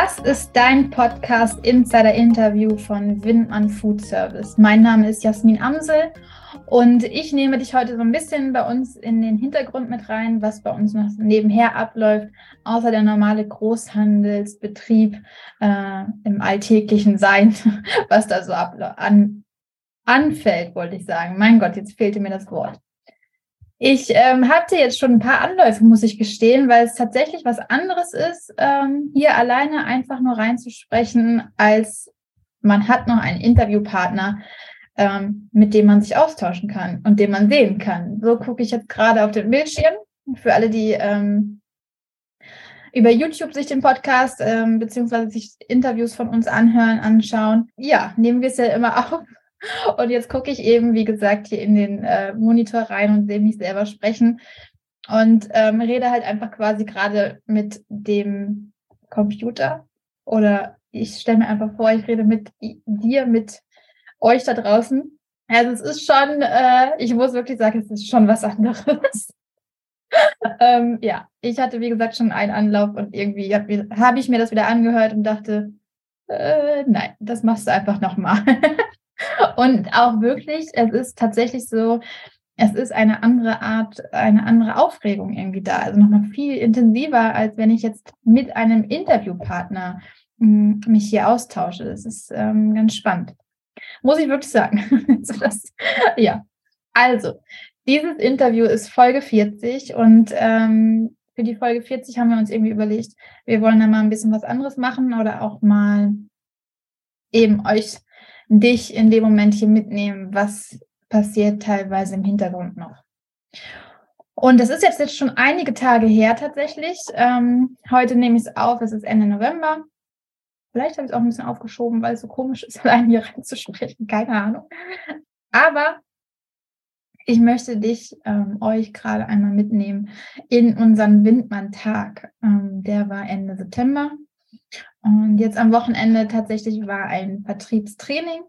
Das ist dein Podcast Insider Interview von Windmann Food Service. Mein Name ist Jasmin Amsel und ich nehme dich heute so ein bisschen bei uns in den Hintergrund mit rein, was bei uns noch nebenher abläuft, außer der normale Großhandelsbetrieb äh, im alltäglichen Sein, was da so an, anfällt, wollte ich sagen. Mein Gott, jetzt fehlte mir das Wort. Ich ähm, hatte jetzt schon ein paar Anläufe, muss ich gestehen, weil es tatsächlich was anderes ist, ähm, hier alleine einfach nur reinzusprechen, als man hat noch einen Interviewpartner, ähm, mit dem man sich austauschen kann und den man sehen kann. So gucke ich jetzt gerade auf den Bildschirm. Für alle, die ähm, über YouTube sich den Podcast ähm, beziehungsweise sich Interviews von uns anhören, anschauen. Ja, nehmen wir es ja immer auf und jetzt gucke ich eben, wie gesagt, hier in den äh, Monitor rein und sehe mich selber sprechen und ähm, rede halt einfach quasi gerade mit dem Computer oder ich stelle mir einfach vor, ich rede mit dir, mit euch da draußen. Also es ist schon, äh, ich muss wirklich sagen, es ist schon was anderes. ähm, ja, ich hatte wie gesagt schon einen Anlauf und irgendwie habe hab ich mir das wieder angehört und dachte, äh, nein, das machst du einfach nochmal. Und auch wirklich, es ist tatsächlich so, es ist eine andere Art, eine andere Aufregung irgendwie da. Also nochmal viel intensiver, als wenn ich jetzt mit einem Interviewpartner hm, mich hier austausche. Das ist ähm, ganz spannend. Muss ich wirklich sagen. also das, ja. Also, dieses Interview ist Folge 40 und ähm, für die Folge 40 haben wir uns irgendwie überlegt, wir wollen da mal ein bisschen was anderes machen oder auch mal eben euch dich in dem Moment hier mitnehmen, was passiert teilweise im Hintergrund noch. Und das ist jetzt, jetzt schon einige Tage her tatsächlich. Ähm, heute nehme ich es auf, es ist Ende November. Vielleicht habe ich es auch ein bisschen aufgeschoben, weil es so komisch ist, allein hier reinzusprechen. Keine Ahnung. Aber ich möchte dich, ähm, euch gerade einmal mitnehmen in unseren Windmann-Tag. Ähm, der war Ende September. Und jetzt am Wochenende tatsächlich war ein Vertriebstraining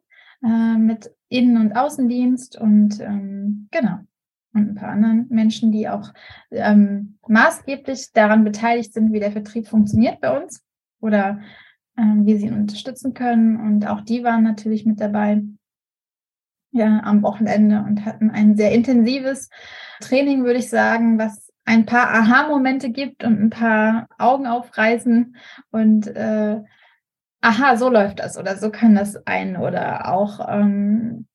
äh, mit Innen- und Außendienst und ähm, genau. Und ein paar anderen Menschen, die auch ähm, maßgeblich daran beteiligt sind, wie der Vertrieb funktioniert bei uns oder ähm, wie sie ihn unterstützen können. Und auch die waren natürlich mit dabei ja, am Wochenende und hatten ein sehr intensives Training, würde ich sagen, was ein paar Aha-Momente gibt und ein paar Augen aufreißen und äh, aha, so läuft das oder so kann das ein oder auch ähm,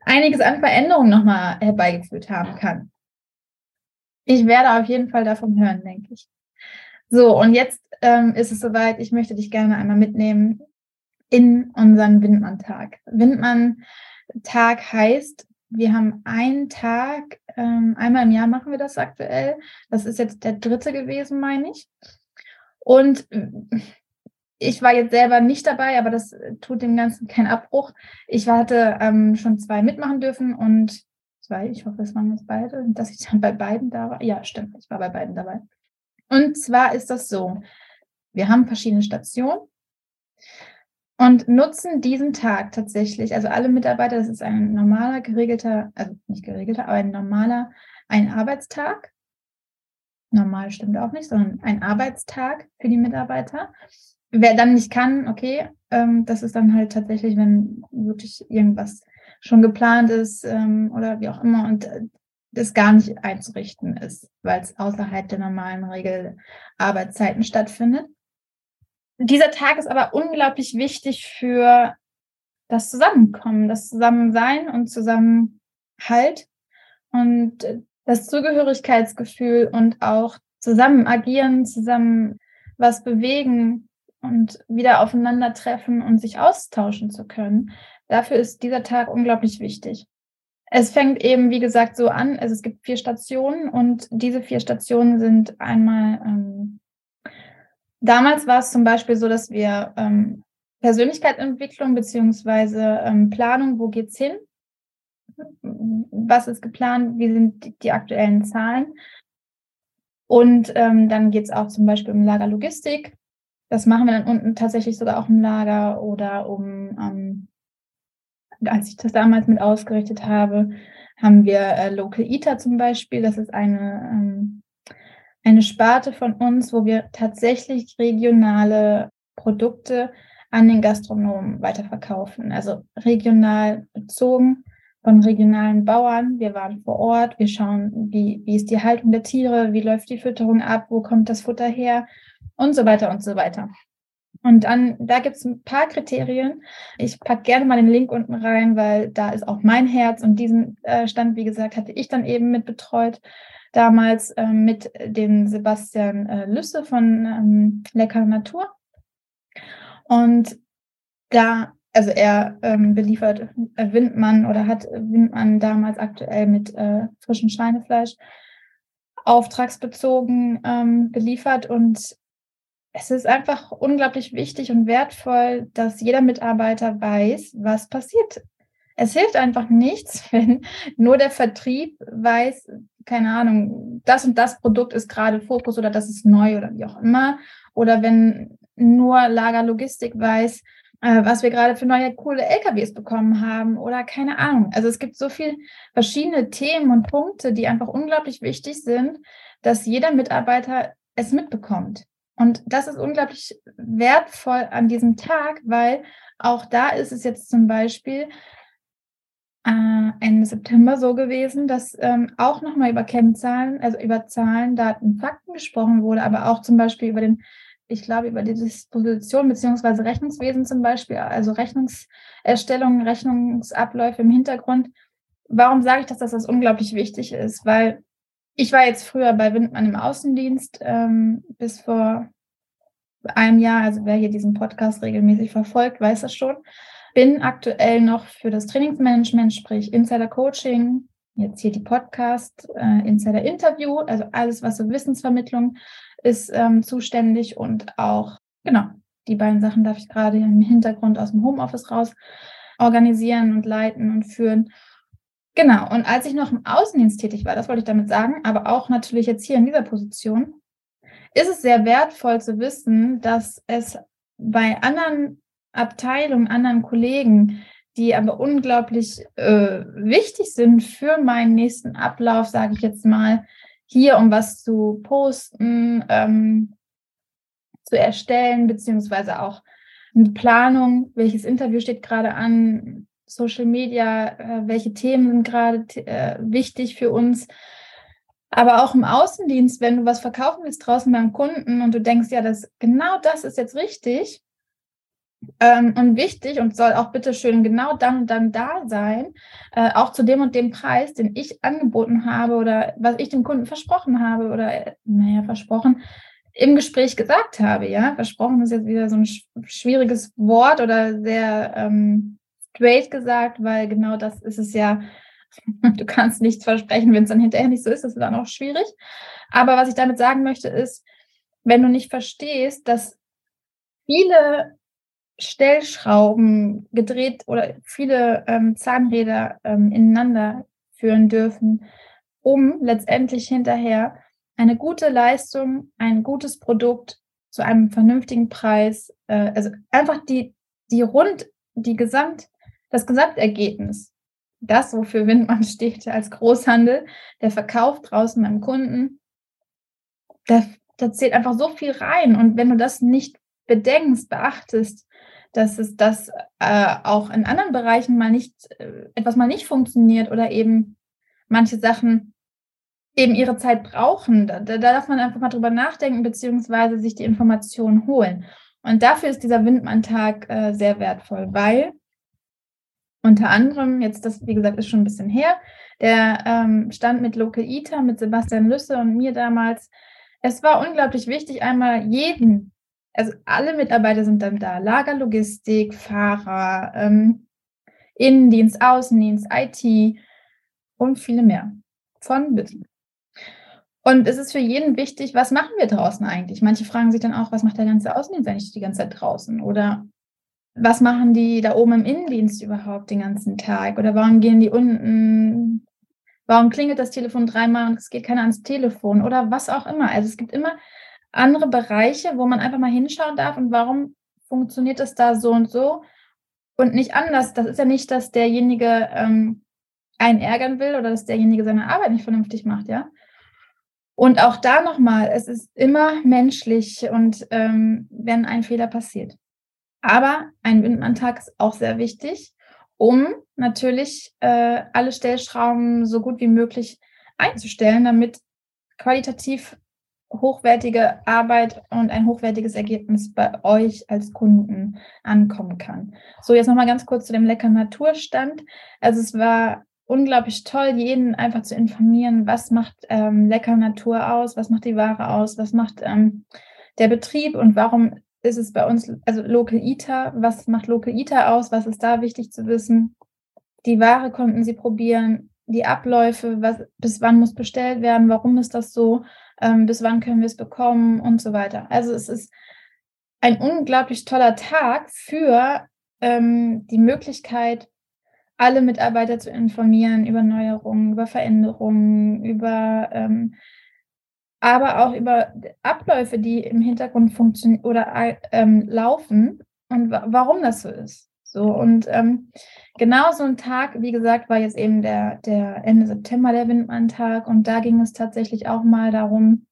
einiges an Veränderungen nochmal herbeigeführt haben kann. Ich werde auf jeden Fall davon hören, denke ich. So, und jetzt ähm, ist es soweit, ich möchte dich gerne einmal mitnehmen in unseren Windmann-Tag. Windmann-Tag heißt, wir haben einen Tag, ähm, einmal im Jahr machen wir das aktuell. Das ist jetzt der dritte gewesen, meine ich. Und äh, ich war jetzt selber nicht dabei, aber das tut dem Ganzen keinen Abbruch. Ich hatte ähm, schon zwei mitmachen dürfen und zwei, ich hoffe, es waren jetzt beide, dass ich dann bei beiden da war. Ja, stimmt, ich war bei beiden dabei. Und zwar ist das so, wir haben verschiedene Stationen und nutzen diesen Tag tatsächlich, also alle Mitarbeiter, das ist ein normaler, geregelter, also nicht geregelter, aber ein normaler, ein Arbeitstag. Normal stimmt auch nicht, sondern ein Arbeitstag für die Mitarbeiter. Wer dann nicht kann, okay, ähm, das ist dann halt tatsächlich, wenn wirklich irgendwas schon geplant ist ähm, oder wie auch immer und äh, das gar nicht einzurichten ist, weil es außerhalb der normalen Regelarbeitszeiten stattfindet. Dieser Tag ist aber unglaublich wichtig für das Zusammenkommen, das Zusammensein und Zusammenhalt und das Zugehörigkeitsgefühl und auch zusammen agieren, zusammen was bewegen und wieder aufeinandertreffen und sich austauschen zu können. Dafür ist dieser Tag unglaublich wichtig. Es fängt eben, wie gesagt, so an. Also es gibt vier Stationen und diese vier Stationen sind einmal ähm, Damals war es zum Beispiel so, dass wir ähm, Persönlichkeitsentwicklung beziehungsweise ähm, Planung, wo geht's hin? Was ist geplant? Wie sind die, die aktuellen Zahlen? Und ähm, dann geht es auch zum Beispiel um Lagerlogistik. Das machen wir dann unten tatsächlich sogar auch im Lager oder um, ähm, als ich das damals mit ausgerichtet habe, haben wir äh, Local Eater zum Beispiel. Das ist eine ähm, eine Sparte von uns, wo wir tatsächlich regionale Produkte an den Gastronomen weiterverkaufen. Also regional bezogen von regionalen Bauern. Wir waren vor Ort, wir schauen, wie, wie ist die Haltung der Tiere, wie läuft die Fütterung ab, wo kommt das Futter her und so weiter und so weiter. Und dann, da gibt es ein paar Kriterien. Ich packe gerne mal den Link unten rein, weil da ist auch mein Herz und diesen äh, Stand, wie gesagt, hatte ich dann eben mit betreut. Damals äh, mit dem Sebastian äh, Lüsse von ähm, Lecker Natur. Und da, also er ähm, beliefert äh, Windmann oder hat Windmann damals aktuell mit äh, frischem Schweinefleisch auftragsbezogen ähm, beliefert und es ist einfach unglaublich wichtig und wertvoll, dass jeder Mitarbeiter weiß, was passiert. Es hilft einfach nichts, wenn nur der Vertrieb weiß, keine Ahnung, das und das Produkt ist gerade Fokus oder das ist neu oder wie auch immer. Oder wenn nur Lagerlogistik weiß, äh, was wir gerade für neue coole LKWs bekommen haben oder keine Ahnung. Also es gibt so viele verschiedene Themen und Punkte, die einfach unglaublich wichtig sind, dass jeder Mitarbeiter es mitbekommt. Und das ist unglaublich wertvoll an diesem Tag, weil auch da ist es jetzt zum Beispiel äh, Ende September so gewesen, dass ähm, auch nochmal über Kennzahlen, also über Zahlen, Daten, Fakten gesprochen wurde, aber auch zum Beispiel über den, ich glaube, über die Disposition beziehungsweise Rechnungswesen zum Beispiel, also Rechnungserstellung, Rechnungsabläufe im Hintergrund. Warum sage ich das, dass das unglaublich wichtig ist? Weil ich war jetzt früher bei Windmann im Außendienst ähm, bis vor einem Jahr. Also wer hier diesen Podcast regelmäßig verfolgt, weiß das schon. Bin aktuell noch für das Trainingsmanagement, sprich Insider Coaching, jetzt hier die Podcast, äh, Insider Interview, also alles, was so Wissensvermittlung ist, ähm, zuständig und auch, genau, die beiden Sachen darf ich gerade im Hintergrund aus dem Homeoffice raus organisieren und leiten und führen. Genau, und als ich noch im Außendienst tätig war, das wollte ich damit sagen, aber auch natürlich jetzt hier in dieser Position, ist es sehr wertvoll zu wissen, dass es bei anderen Abteilungen, anderen Kollegen, die aber unglaublich äh, wichtig sind für meinen nächsten Ablauf, sage ich jetzt mal, hier um was zu posten, ähm, zu erstellen, beziehungsweise auch eine Planung, welches Interview steht gerade an, Social Media, äh, welche Themen sind gerade äh, wichtig für uns. Aber auch im Außendienst, wenn du was verkaufen willst draußen beim Kunden und du denkst, ja, das, genau das ist jetzt richtig ähm, und wichtig und soll auch bitte schön genau dann dann da sein, äh, auch zu dem und dem Preis, den ich angeboten habe oder was ich dem Kunden versprochen habe oder, naja, versprochen, im Gespräch gesagt habe, ja. Versprochen ist jetzt wieder so ein schwieriges Wort oder sehr ähm, straight gesagt, weil genau das ist es ja. Du kannst nichts versprechen, wenn es dann hinterher nicht so ist, das ist dann auch schwierig. Aber was ich damit sagen möchte, ist, wenn du nicht verstehst, dass viele Stellschrauben gedreht oder viele ähm, Zahnräder ähm, ineinander führen dürfen, um letztendlich hinterher eine gute Leistung, ein gutes Produkt zu einem vernünftigen Preis, äh, also einfach die, die rund, die Gesamt, das Gesamtergebnis, das, wofür Windmann steht als Großhandel, der Verkauf draußen beim Kunden, da, da zählt einfach so viel rein. Und wenn du das nicht bedenkst, beachtest, dass es das äh, auch in anderen Bereichen mal nicht, äh, etwas mal nicht funktioniert oder eben manche Sachen eben ihre Zeit brauchen. Da, da darf man einfach mal drüber nachdenken, beziehungsweise sich die Informationen holen. Und dafür ist dieser Windmann-Tag äh, sehr wertvoll, weil unter anderem, jetzt das, wie gesagt, ist schon ein bisschen her, der ähm, stand mit Local Eater, mit Sebastian Lüsse und mir damals. Es war unglaublich wichtig, einmal jeden, also alle Mitarbeiter sind dann da, Lagerlogistik, Fahrer, ähm, Innendienst, Außendienst, IT und viele mehr. Von bis. Und es ist für jeden wichtig, was machen wir draußen eigentlich? Manche fragen sich dann auch, was macht der ganze Außendienst eigentlich die ganze Zeit draußen? Oder was machen die da oben im Innendienst überhaupt den ganzen Tag? Oder warum gehen die unten? Warum klingelt das Telefon dreimal und es geht keiner ans Telefon? Oder was auch immer. Also es gibt immer andere Bereiche, wo man einfach mal hinschauen darf und warum funktioniert es da so und so und nicht anders. Das ist ja nicht, dass derjenige ähm, einen ärgern will oder dass derjenige seine Arbeit nicht vernünftig macht, ja. Und auch da nochmal, es ist immer menschlich und ähm, wenn ein Fehler passiert. Aber ein Windmann-Tag ist auch sehr wichtig, um natürlich äh, alle Stellschrauben so gut wie möglich einzustellen, damit qualitativ hochwertige Arbeit und ein hochwertiges Ergebnis bei euch als Kunden ankommen kann. So, jetzt nochmal ganz kurz zu dem leckeren Naturstand. Also es war unglaublich toll, jeden einfach zu informieren, was macht ähm, lecker Natur aus, was macht die Ware aus, was macht ähm, der Betrieb und warum ist es bei uns, also Local Eater, was macht Local Eater aus, was ist da wichtig zu wissen. Die Ware konnten sie probieren, die Abläufe, was, bis wann muss bestellt werden, warum ist das so, ähm, bis wann können wir es bekommen und so weiter. Also es ist ein unglaublich toller Tag für ähm, die Möglichkeit, alle Mitarbeiter zu informieren über Neuerungen, über Veränderungen, über ähm, aber auch über Abläufe, die im Hintergrund funktionieren oder ähm, laufen und warum das so ist. So und ähm, genau so ein Tag, wie gesagt, war jetzt eben der, der Ende September der Windmann-Tag und da ging es tatsächlich auch mal darum,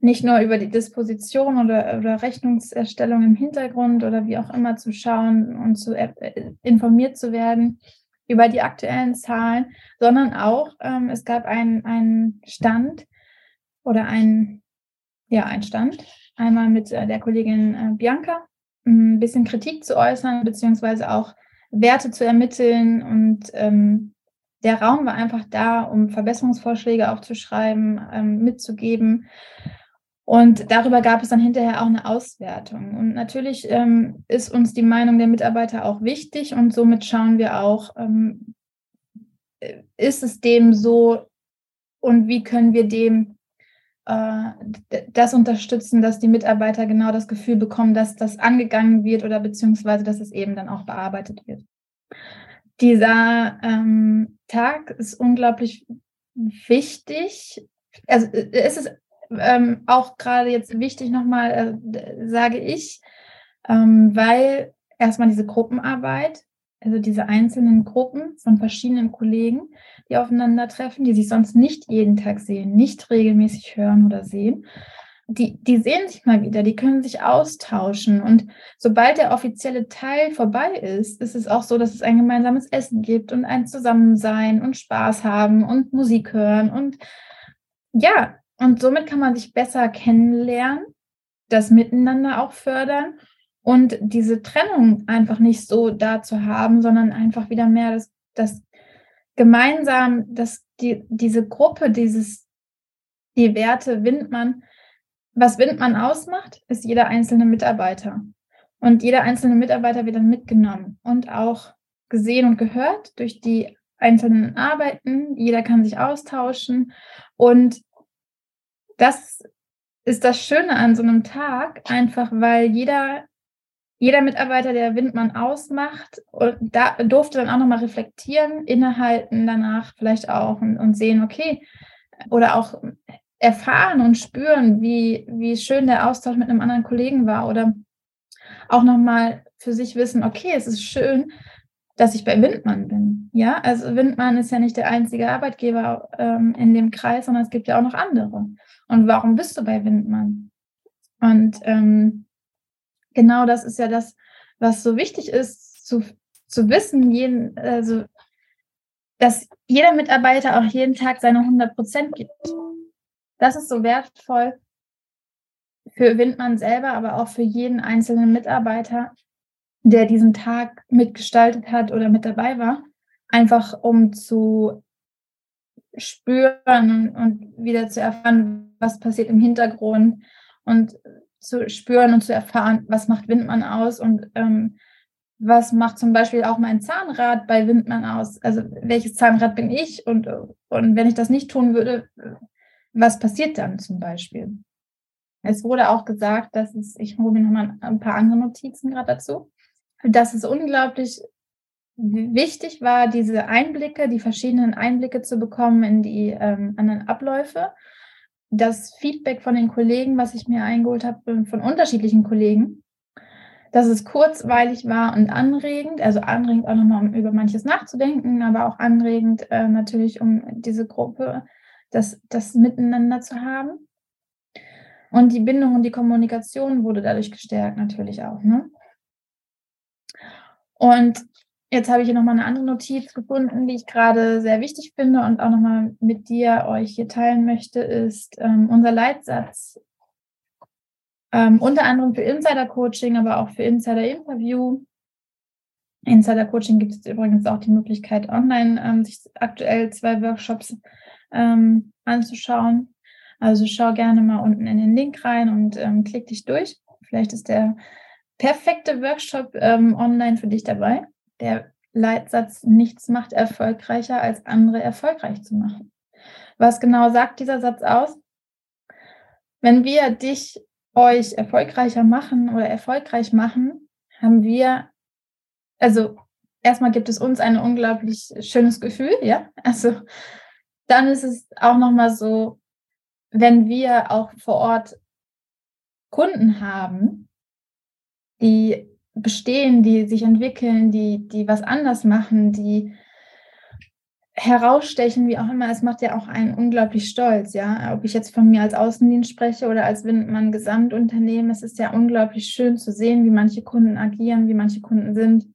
nicht nur über die Disposition oder, oder Rechnungserstellung im Hintergrund oder wie auch immer zu schauen und zu äh, informiert zu werden, über die aktuellen Zahlen, sondern auch, ähm, es gab einen Stand oder ein, ja, ein Stand, einmal mit äh, der Kollegin äh, Bianca, ein bisschen Kritik zu äußern, beziehungsweise auch Werte zu ermitteln. Und ähm, der Raum war einfach da, um Verbesserungsvorschläge aufzuschreiben, ähm, mitzugeben. Und darüber gab es dann hinterher auch eine Auswertung. Und natürlich ähm, ist uns die Meinung der Mitarbeiter auch wichtig und somit schauen wir auch, ähm, ist es dem so und wie können wir dem äh, das unterstützen, dass die Mitarbeiter genau das Gefühl bekommen, dass das angegangen wird oder beziehungsweise, dass es eben dann auch bearbeitet wird. Dieser ähm, Tag ist unglaublich wichtig. Also äh, es ist ähm, auch gerade jetzt wichtig nochmal, äh, sage ich, ähm, weil erstmal diese Gruppenarbeit, also diese einzelnen Gruppen von verschiedenen Kollegen, die aufeinandertreffen, die sich sonst nicht jeden Tag sehen, nicht regelmäßig hören oder sehen, die, die sehen sich mal wieder, die können sich austauschen. Und sobald der offizielle Teil vorbei ist, ist es auch so, dass es ein gemeinsames Essen gibt und ein Zusammensein und Spaß haben und Musik hören und ja, und somit kann man sich besser kennenlernen, das Miteinander auch fördern und diese Trennung einfach nicht so da zu haben, sondern einfach wieder mehr das, das gemeinsam, dass die, diese Gruppe, dieses, die Werte Windmann, was Windmann ausmacht, ist jeder einzelne Mitarbeiter. Und jeder einzelne Mitarbeiter wird dann mitgenommen und auch gesehen und gehört durch die einzelnen Arbeiten. Jeder kann sich austauschen und das ist das Schöne an so einem Tag, einfach weil jeder, jeder Mitarbeiter, der Windmann ausmacht, da durfte dann auch nochmal reflektieren, innehalten danach vielleicht auch und, und sehen, okay, oder auch erfahren und spüren, wie, wie schön der Austausch mit einem anderen Kollegen war oder auch nochmal für sich wissen, okay, es ist schön, dass ich bei Windmann bin. Ja, also Windmann ist ja nicht der einzige Arbeitgeber ähm, in dem Kreis, sondern es gibt ja auch noch andere. Und warum bist du bei Windmann? Und ähm, genau das ist ja das, was so wichtig ist, zu, zu wissen, jeden, also, dass jeder Mitarbeiter auch jeden Tag seine 100 Prozent gibt. Das ist so wertvoll für Windmann selber, aber auch für jeden einzelnen Mitarbeiter, der diesen Tag mitgestaltet hat oder mit dabei war, einfach um zu spüren und wieder zu erfahren, was passiert im Hintergrund und zu spüren und zu erfahren, was macht Windmann aus und ähm, was macht zum Beispiel auch mein Zahnrad bei Windmann aus? Also welches Zahnrad bin ich und, und wenn ich das nicht tun würde, was passiert dann zum Beispiel? Es wurde auch gesagt, dass es, ich hole mir nochmal ein paar andere Notizen gerade dazu, dass es unglaublich wichtig war, diese Einblicke, die verschiedenen Einblicke zu bekommen in die ähm, anderen Abläufe. Das Feedback von den Kollegen, was ich mir eingeholt habe, von unterschiedlichen Kollegen, dass es kurzweilig war und anregend, also anregend auch nochmal, um über manches nachzudenken, aber auch anregend äh, natürlich, um diese Gruppe, das, das Miteinander zu haben. Und die Bindung und die Kommunikation wurde dadurch gestärkt, natürlich auch. Ne? Und jetzt habe ich hier nochmal eine andere Notiz gefunden, die ich gerade sehr wichtig finde und auch nochmal mit dir euch hier teilen möchte, ist ähm, unser Leitsatz. Ähm, unter anderem für Insider-Coaching, aber auch für Insider-Interview. Insider-Coaching gibt es übrigens auch die Möglichkeit, online ähm, sich aktuell zwei Workshops ähm, anzuschauen. Also schau gerne mal unten in den Link rein und ähm, klick dich durch. Vielleicht ist der perfekte Workshop ähm, online für dich dabei. Der Leitsatz, nichts macht erfolgreicher, als andere erfolgreich zu machen. Was genau sagt dieser Satz aus? Wenn wir dich, euch erfolgreicher machen oder erfolgreich machen, haben wir, also erstmal gibt es uns ein unglaublich schönes Gefühl, ja. Also dann ist es auch nochmal so, wenn wir auch vor Ort Kunden haben, die bestehen, die sich entwickeln, die, die was anders machen, die herausstechen, wie auch immer, es macht ja auch einen unglaublich stolz, ja. Ob ich jetzt von mir als Außendienst spreche oder als Windmann Gesamtunternehmen, es ist ja unglaublich schön zu sehen, wie manche Kunden agieren, wie manche Kunden sind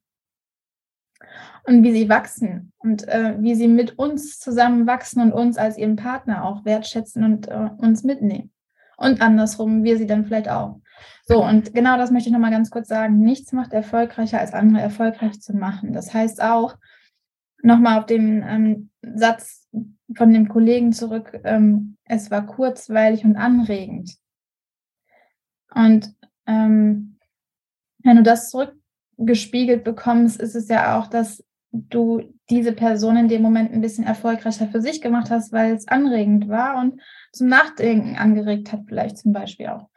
und wie sie wachsen und äh, wie sie mit uns zusammen wachsen und uns als ihren Partner auch wertschätzen und äh, uns mitnehmen. Und andersrum, wir sie dann vielleicht auch. So, und genau das möchte ich nochmal ganz kurz sagen. Nichts macht erfolgreicher, als andere erfolgreich zu machen. Das heißt auch, nochmal auf den ähm, Satz von dem Kollegen zurück, ähm, es war kurzweilig und anregend. Und ähm, wenn du das zurückgespiegelt bekommst, ist es ja auch, dass du diese Person in dem Moment ein bisschen erfolgreicher für sich gemacht hast, weil es anregend war und zum Nachdenken angeregt hat, vielleicht zum Beispiel auch.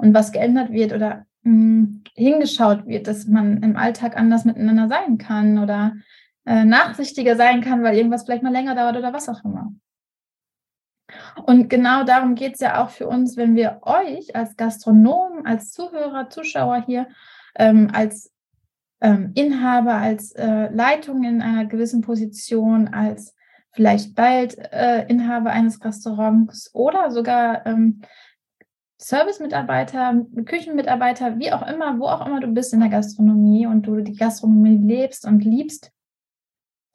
Und was geändert wird oder mh, hm, hingeschaut wird, dass man im Alltag anders miteinander sein kann oder äh, nachsichtiger sein kann, weil irgendwas vielleicht mal länger dauert oder was auch immer. Und genau darum geht es ja auch für uns, wenn wir euch als Gastronomen, als Zuhörer, Zuschauer hier, ähm, als ähm, Inhaber, als äh, Leitung in einer gewissen Position, als vielleicht bald äh, Inhaber eines Restaurants oder sogar ähm, Service-Mitarbeiter, Küchenmitarbeiter, wie auch immer, wo auch immer du bist in der Gastronomie und du die Gastronomie lebst und liebst,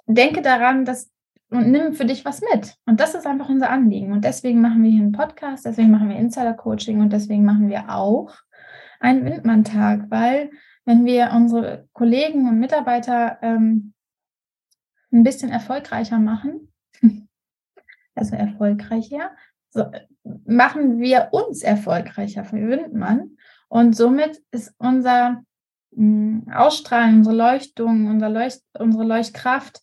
denke daran, dass und nimm für dich was mit. Und das ist einfach unser Anliegen. Und deswegen machen wir hier einen Podcast, deswegen machen wir Insider-Coaching und deswegen machen wir auch einen Windmann-Tag, weil wenn wir unsere Kollegen und Mitarbeiter ähm, ein bisschen erfolgreicher machen, also erfolgreicher, machen wir uns erfolgreicher für Windmann. Und somit ist unser hm, Ausstrahlen, unsere Leuchtung, unser Leucht, unsere Leuchtkraft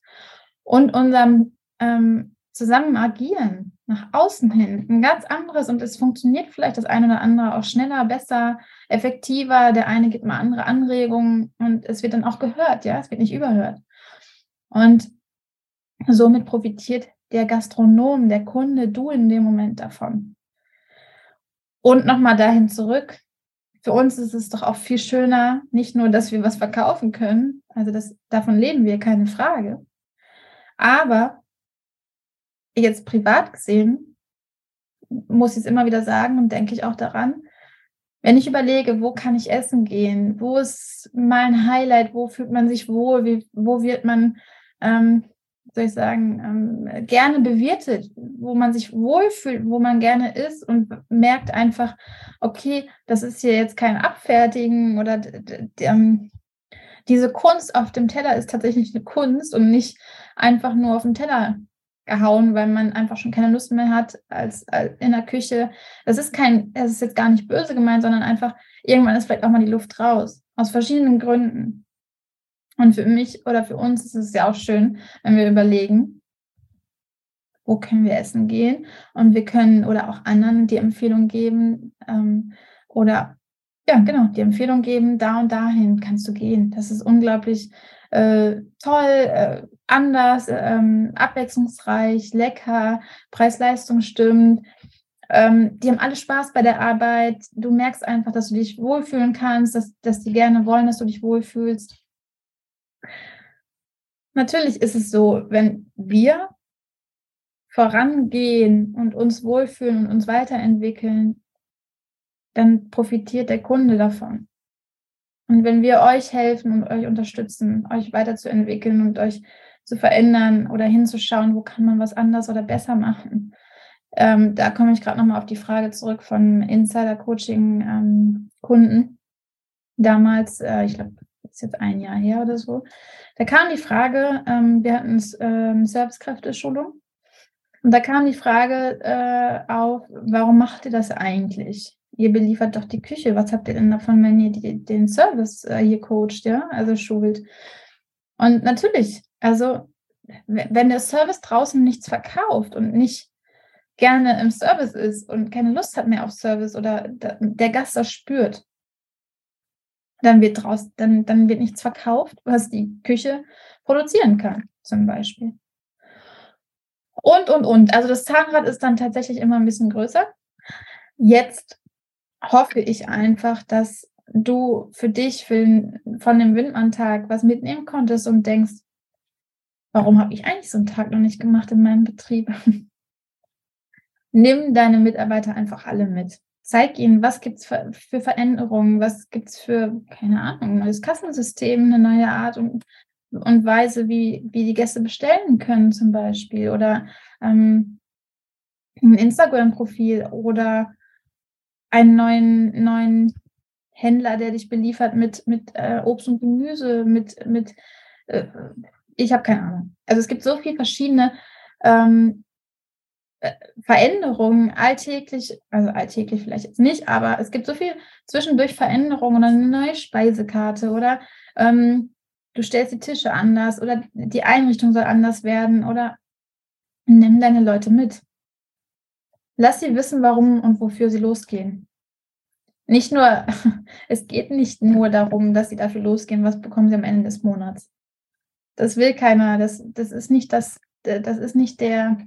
und unserem ähm, Zusammen nach außen hin ein ganz anderes und es funktioniert vielleicht das eine oder andere auch schneller, besser, effektiver. Der eine gibt mal andere Anregungen und es wird dann auch gehört, ja, es wird nicht überhört. Und somit profitiert der Gastronom, der Kunde, du in dem Moment davon. Und nochmal dahin zurück. Für uns ist es doch auch viel schöner, nicht nur, dass wir was verkaufen können, also das, davon leben wir, keine Frage. Aber jetzt privat gesehen, muss ich es immer wieder sagen und denke ich auch daran, wenn ich überlege, wo kann ich essen gehen, wo ist mein Highlight, wo fühlt man sich wohl, wie, wo wird man, ähm, soll ich sagen, ähm, gerne bewirtet, wo man sich wohlfühlt, wo man gerne ist und merkt einfach, okay, das ist hier jetzt kein Abfertigen oder ähm, diese Kunst auf dem Teller ist tatsächlich eine Kunst und nicht einfach nur auf dem Teller gehauen, weil man einfach schon keine Lust mehr hat als, als in der Küche. Das ist kein, das ist jetzt gar nicht böse gemeint, sondern einfach irgendwann ist vielleicht auch mal die Luft raus. Aus verschiedenen Gründen. Und für mich oder für uns ist es ja auch schön, wenn wir überlegen, wo können wir essen gehen und wir können oder auch anderen die Empfehlung geben ähm, oder ja, genau, die Empfehlung geben, da und dahin kannst du gehen. Das ist unglaublich äh, toll, äh, anders, ähm, abwechslungsreich, lecker, Preis-Leistung stimmt. Ähm, die haben alle Spaß bei der Arbeit. Du merkst einfach, dass du dich wohlfühlen kannst, dass, dass die gerne wollen, dass du dich wohlfühlst. Natürlich ist es so, wenn wir vorangehen und uns wohlfühlen und uns weiterentwickeln, dann profitiert der Kunde davon. Und wenn wir euch helfen und euch unterstützen, euch weiterzuentwickeln und euch zu verändern oder hinzuschauen, wo kann man was anders oder besser machen. Ähm, da komme ich gerade nochmal auf die Frage zurück von Insider-Coaching-Kunden. Ähm, Damals, äh, ich glaube, ist jetzt ein Jahr her oder so, da kam die Frage, ähm, wir hatten ähm, Servicekräfte-Schulung und da kam die Frage äh, auf, warum macht ihr das eigentlich? Ihr beliefert doch die Küche. Was habt ihr denn davon, wenn ihr die, den Service äh, hier coacht, ja, also schult? Und natürlich, also wenn der Service draußen nichts verkauft und nicht gerne im Service ist und keine Lust hat mehr auf Service oder der Gast das spürt, dann wird draus, dann, dann wird nichts verkauft, was die Küche produzieren kann, zum Beispiel. Und, und, und. Also das Zahnrad ist dann tatsächlich immer ein bisschen größer. Jetzt hoffe ich einfach, dass du für dich für, von dem Windmann-Tag was mitnehmen konntest und denkst, warum habe ich eigentlich so einen Tag noch nicht gemacht in meinem Betrieb? Nimm deine Mitarbeiter einfach alle mit. Zeig ihnen, was gibt es für, Veränderungen, was gibt es für, keine Ahnung, ein neues Kassensystem, eine neue Art und, und Weise, wie, wie die Gäste bestellen können zum Beispiel oder ähm, ein Instagram-Profil oder einen neuen, neuen Händler, der dich beliefert mit, mit äh, Obst und Gemüse, mit, mit äh, ich habe keine Ahnung. Also es gibt so viele verschiedene ähm, äh, Veränderungen alltäglich, also alltäglich vielleicht jetzt nicht, aber es gibt so viel zwischendurch Veränderungen oder eine neue Speisekarte oder ähm, du stellst die Tische anders oder die Einrichtung soll anders werden oder nimm deine Leute mit. Lass sie wissen, warum und wofür sie losgehen. Nicht nur, es geht nicht nur darum, dass sie dafür losgehen, was bekommen sie am Ende des Monats. Das will keiner, das, das ist nicht das, das ist nicht der,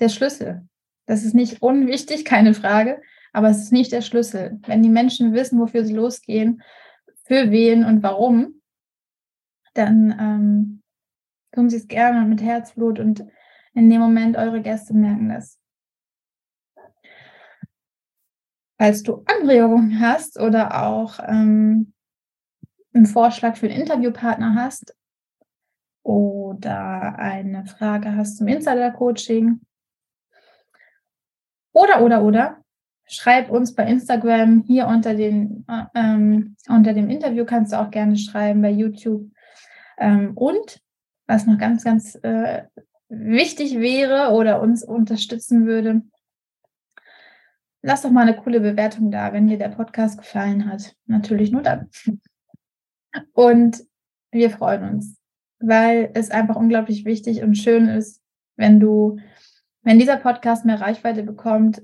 der Schlüssel. Das ist nicht unwichtig, keine Frage, aber es ist nicht der Schlüssel. Wenn die Menschen wissen, wofür sie losgehen, für wen und warum, dann ähm, tun sie es gerne mit Herzblut und in dem Moment eure Gäste merken das. Falls du Anregungen hast oder auch ähm, einen Vorschlag für einen Interviewpartner hast oder eine Frage hast zum Insider-Coaching oder, oder, oder, schreib uns bei Instagram hier unter, den, äh, ähm, unter dem Interview, kannst du auch gerne schreiben bei YouTube. Ähm, und was noch ganz, ganz äh, wichtig wäre oder uns unterstützen würde, lass doch mal eine coole Bewertung da, wenn dir der Podcast gefallen hat. Natürlich nur dann. Und wir freuen uns, weil es einfach unglaublich wichtig und schön ist, wenn du, wenn dieser Podcast mehr Reichweite bekommt,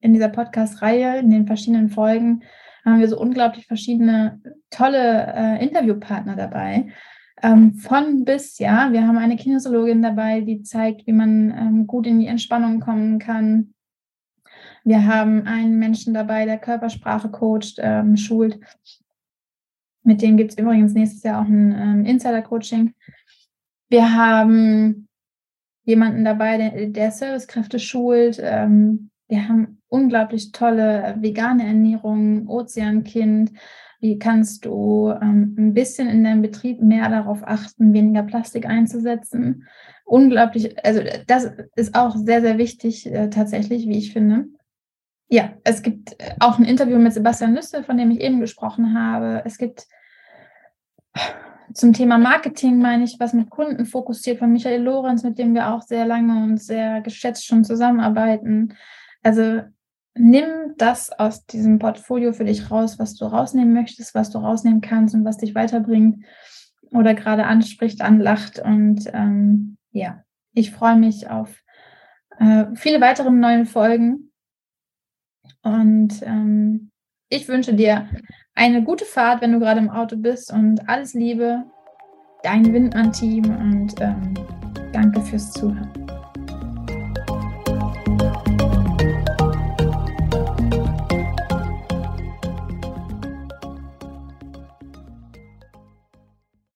in dieser Podcast-Reihe, in den verschiedenen Folgen, haben wir so unglaublich verschiedene tolle äh, Interviewpartner dabei. Ähm, von bis, ja. Wir haben eine Kinesiologin dabei, die zeigt, wie man ähm, gut in die Entspannung kommen kann. Wir haben einen Menschen dabei, der Körpersprache coacht, ähm, schult. Mit dem gibt es übrigens nächstes Jahr auch ein ähm, Insider-Coaching. Wir haben jemanden dabei, der, der Servicekräfte schult. Ähm, wir haben unglaublich tolle vegane Ernährung, Ozeankind. Wie kannst du ähm, ein bisschen in deinem Betrieb mehr darauf achten, weniger Plastik einzusetzen? Unglaublich, also das ist auch sehr, sehr wichtig äh, tatsächlich, wie ich finde. Ja, es gibt äh, auch ein Interview mit Sebastian Lüsse, von dem ich eben gesprochen habe. Es gibt zum Thema Marketing, meine ich, was mit Kunden fokussiert von Michael Lorenz, mit dem wir auch sehr lange und sehr geschätzt schon zusammenarbeiten. Also nimm das aus diesem Portfolio für dich raus, was du rausnehmen möchtest, was du rausnehmen kannst und was dich weiterbringt oder gerade anspricht, anlacht. Und ähm, ja, ich freue mich auf äh, viele weitere neue Folgen und ähm, ich wünsche dir eine gute Fahrt, wenn du gerade im Auto bist und alles Liebe, dein Windmann-Team und ähm, danke fürs Zuhören.